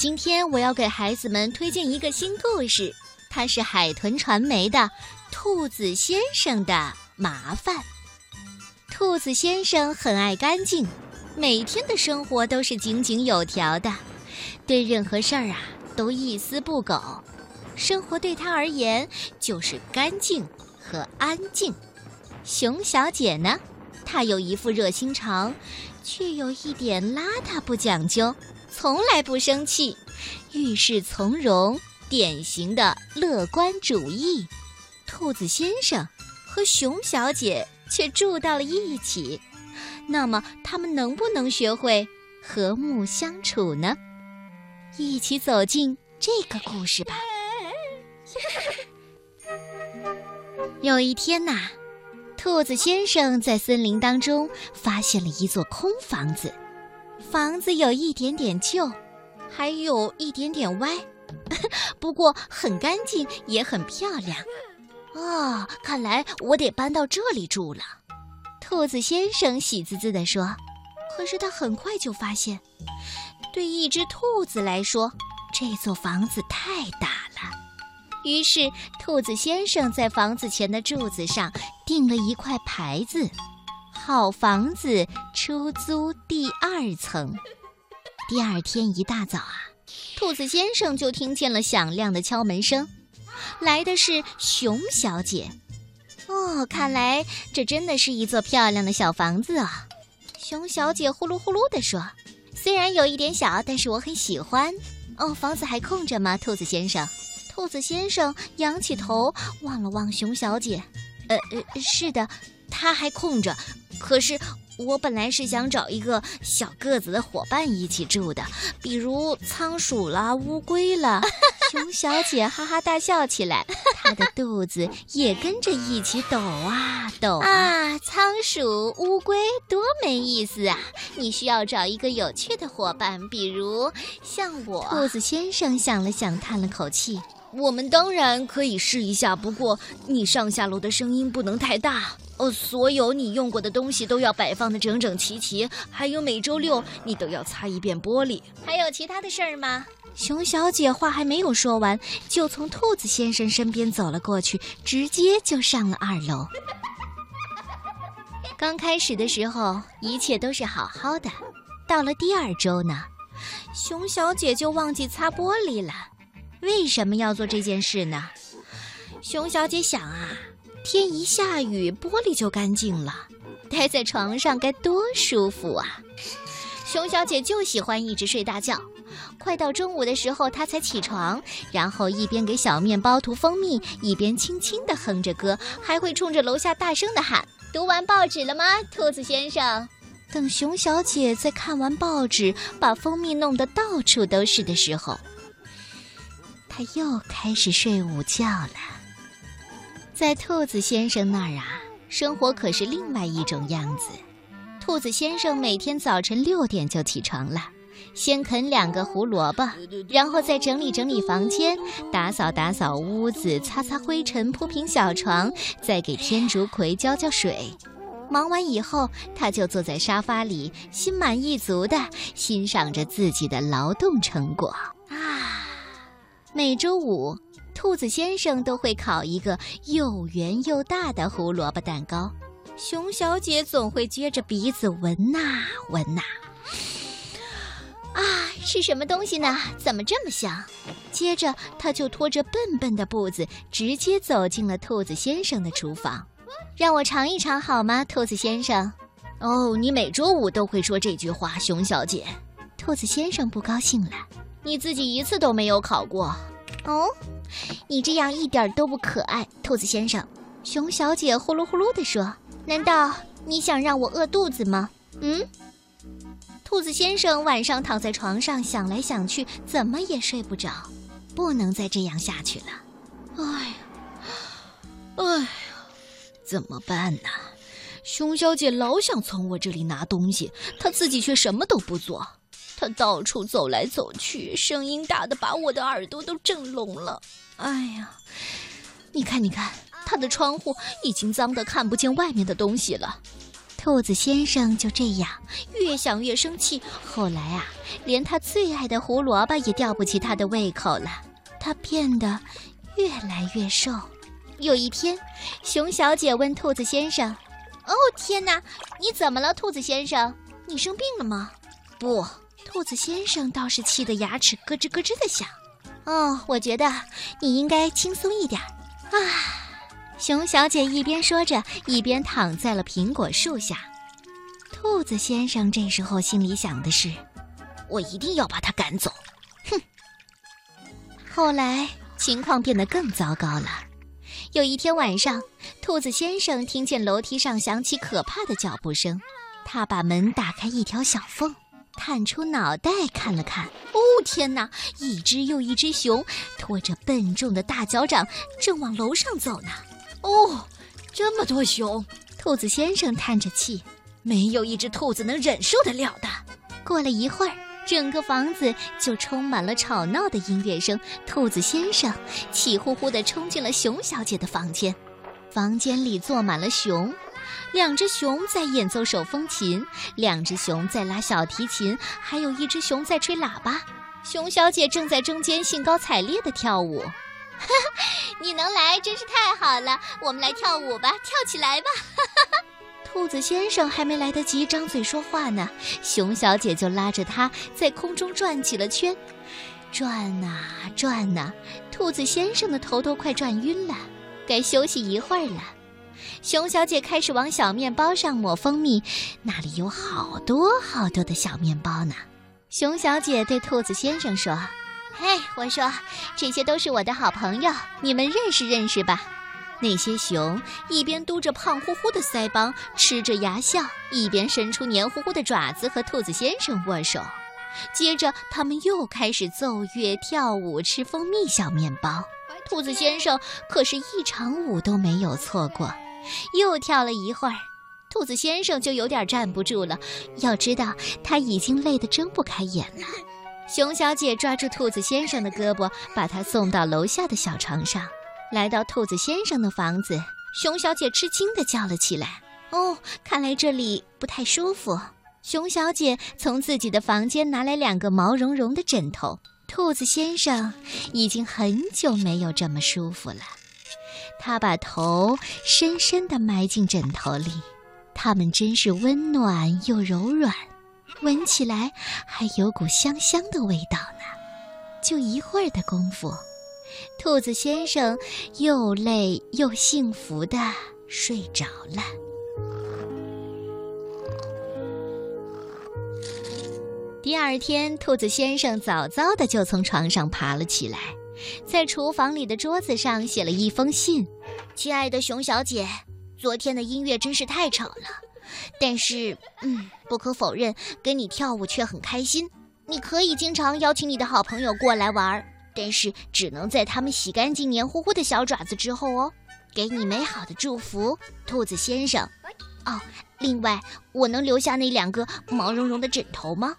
今天我要给孩子们推荐一个新故事，它是海豚传媒的《兔子先生的麻烦》。兔子先生很爱干净，每天的生活都是井井有条的，对任何事儿啊都一丝不苟。生活对他而言就是干净和安静。熊小姐呢，她有一副热心肠，却有一点邋遢不讲究。从来不生气，遇事从容，典型的乐观主义。兔子先生和熊小姐却住到了一起，那么他们能不能学会和睦相处呢？一起走进这个故事吧。有一天呐，兔子先生在森林当中发现了一座空房子。房子有一点点旧，还有一点点歪，不过很干净，也很漂亮。哦，看来我得搬到这里住了。兔子先生喜滋滋地说。可是他很快就发现，对一只兔子来说，这座房子太大了。于是，兔子先生在房子前的柱子上钉了一块牌子。好房子出租第二层。第二天一大早啊，兔子先生就听见了响亮的敲门声，来的是熊小姐。哦，看来这真的是一座漂亮的小房子啊！熊小姐呼噜呼噜地说：“虽然有一点小，但是我很喜欢。”哦，房子还空着吗，兔子先生？兔子先生仰起头望了望熊小姐。呃呃，是的，它还空着。可是我本来是想找一个小个子的伙伴一起住的，比如仓鼠啦、乌龟啦。熊小姐哈哈大笑起来，她的肚子也跟着一起抖啊抖啊。仓鼠、乌龟多没意思啊！你需要找一个有趣的伙伴，比如像我。兔子先生想了想，叹了口气。我们当然可以试一下，不过你上下楼的声音不能太大哦。所有你用过的东西都要摆放的整整齐齐，还有每周六你都要擦一遍玻璃。还有其他的事儿吗？熊小姐话还没有说完，就从兔子先生身边走了过去，直接就上了二楼。刚开始的时候，一切都是好好的，到了第二周呢，熊小姐就忘记擦玻璃了。为什么要做这件事呢？熊小姐想啊，天一下雨，玻璃就干净了，待在床上该多舒服啊！熊小姐就喜欢一直睡大觉。快到中午的时候，她才起床，然后一边给小面包涂蜂蜜，一边轻轻地哼着歌，还会冲着楼下大声地喊：“读完报纸了吗，兔子先生？”等熊小姐在看完报纸，把蜂蜜弄得到处都是的时候。他又开始睡午觉了。在兔子先生那儿啊，生活可是另外一种样子。兔子先生每天早晨六点就起床了，先啃两个胡萝卜，然后再整理整理房间，打扫打扫屋子，擦擦灰尘，铺平小床，再给天竺葵浇浇水。忙完以后，他就坐在沙发里，心满意足地欣赏着自己的劳动成果。每周五，兔子先生都会烤一个又圆又大的胡萝卜蛋糕。熊小姐总会撅着鼻子闻呐闻呐，啊，是什么东西呢？怎么这么香？接着，她就拖着笨笨的步子，直接走进了兔子先生的厨房。让我尝一尝好吗，兔子先生？哦，你每周五都会说这句话，熊小姐。兔子先生不高兴了。你自己一次都没有烤过，哦，你这样一点都不可爱，兔子先生。熊小姐呼噜呼噜地说：“难道你想让我饿肚子吗？”嗯。兔子先生晚上躺在床上想来想去，怎么也睡不着，不能再这样下去了。哎呀，哎呀，怎么办呢？熊小姐老想从我这里拿东西，她自己却什么都不做。他到处走来走去，声音大的把我的耳朵都震聋了。哎呀，你看，你看，他的窗户已经脏得看不见外面的东西了。兔子先生就这样越想越生气，后来啊，连他最爱的胡萝卜也吊不起他的胃口了。他变得越来越瘦。有一天，熊小姐问兔子先生：“哦，天哪，你怎么了，兔子先生？你生病了吗？”“不。”兔子先生倒是气得牙齿咯吱咯吱的响。“哦，我觉得你应该轻松一点。”啊，熊小姐一边说着，一边躺在了苹果树下。兔子先生这时候心里想的是：“我一定要把他赶走。”哼。后来情况变得更糟糕了。有一天晚上，兔子先生听见楼梯上响起可怕的脚步声，他把门打开一条小缝，探出脑袋看了看。哦，天哪！一只又一只熊拖着笨重的大脚掌，正往楼上走呢。哦，这么多熊！兔子先生叹着气，没有一只兔子能忍受得了的。过了一会儿。整个房子就充满了吵闹的音乐声。兔子先生气呼呼地冲进了熊小姐的房间，房间里坐满了熊，两只熊在演奏手风琴，两只熊在拉小提琴，还有一只熊在吹喇叭。熊小姐正在中间兴高采烈地跳舞。你能来真是太好了，我们来跳舞吧，跳起来吧！兔子先生还没来得及张嘴说话呢，熊小姐就拉着他在空中转起了圈，转呐转呐，兔子先生的头都快转晕了，该休息一会儿了。熊小姐开始往小面包上抹蜂蜜，那里有好多好多的小面包呢。熊小姐对兔子先生说：“嘿，我说，这些都是我的好朋友，你们认识认识吧。”那些熊一边嘟着胖乎乎的腮帮，吃着牙笑，一边伸出黏糊糊的爪子和兔子先生握手。接着，他们又开始奏乐、跳舞、吃蜂蜜小面包。兔子先生可是一场舞都没有错过，又跳了一会儿，兔子先生就有点站不住了。要知道，他已经累得睁不开眼了。熊小姐抓住兔子先生的胳膊，把他送到楼下的小床上。来到兔子先生的房子，熊小姐吃惊地叫了起来：“哦，看来这里不太舒服。”熊小姐从自己的房间拿来两个毛茸茸的枕头。兔子先生已经很久没有这么舒服了，他把头深深地埋进枕头里，它们真是温暖又柔软，闻起来还有股香香的味道呢。就一会儿的功夫。兔子先生又累又幸福的睡着了。第二天，兔子先生早早的就从床上爬了起来，在厨房里的桌子上写了一封信：“亲爱的熊小姐，昨天的音乐真是太吵了，但是，嗯，不可否认，跟你跳舞却很开心。你可以经常邀请你的好朋友过来玩。”但是只能在他们洗干净黏糊糊的小爪子之后哦。给你美好的祝福，兔子先生。哦，另外，我能留下那两个毛茸茸的枕头吗？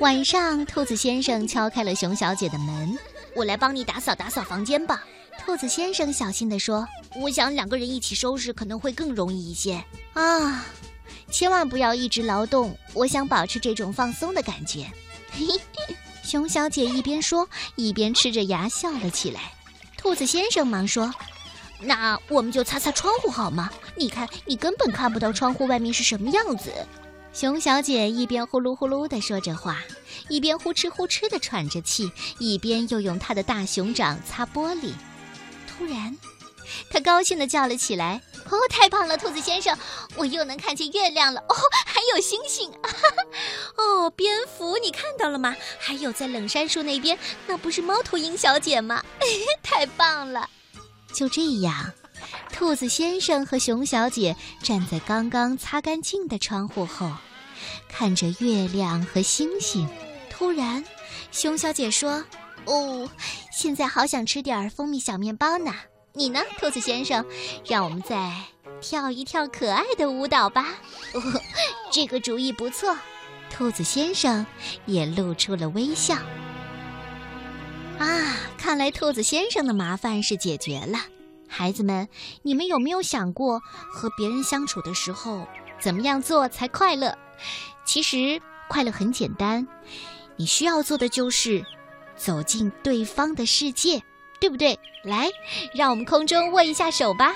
晚上，兔子先生敲开了熊小姐的门。我来帮你打扫打扫房间吧。兔子先生小心地说：“我想两个人一起收拾可能会更容易一些。”啊，千万不要一直劳动，我想保持这种放松的感觉。嘿嘿。熊小姐一边说，一边吃着牙笑了起来。兔子先生忙说：“那我们就擦擦窗户好吗？你看，你根本看不到窗户外面是什么样子。”熊小姐一边呼噜呼噜地说着话，一边呼哧呼哧地喘着气，一边又用她的大熊掌擦玻璃。突然，她高兴地叫了起来。哦，太棒了，兔子先生，我又能看见月亮了。哦，还有星星。哦，蝙蝠，你看到了吗？还有在冷杉树那边，那不是猫头鹰小姐吗？太棒了！就这样，兔子先生和熊小姐站在刚刚擦干净的窗户后，看着月亮和星星。突然，熊小姐说：“哦，现在好想吃点蜂蜜小面包呢。”你呢，兔子先生？让我们再跳一跳可爱的舞蹈吧。哦，这个主意不错。兔子先生也露出了微笑。啊，看来兔子先生的麻烦是解决了。孩子们，你们有没有想过，和别人相处的时候，怎么样做才快乐？其实快乐很简单，你需要做的就是走进对方的世界，对不对？来，让我们空中握一下手吧。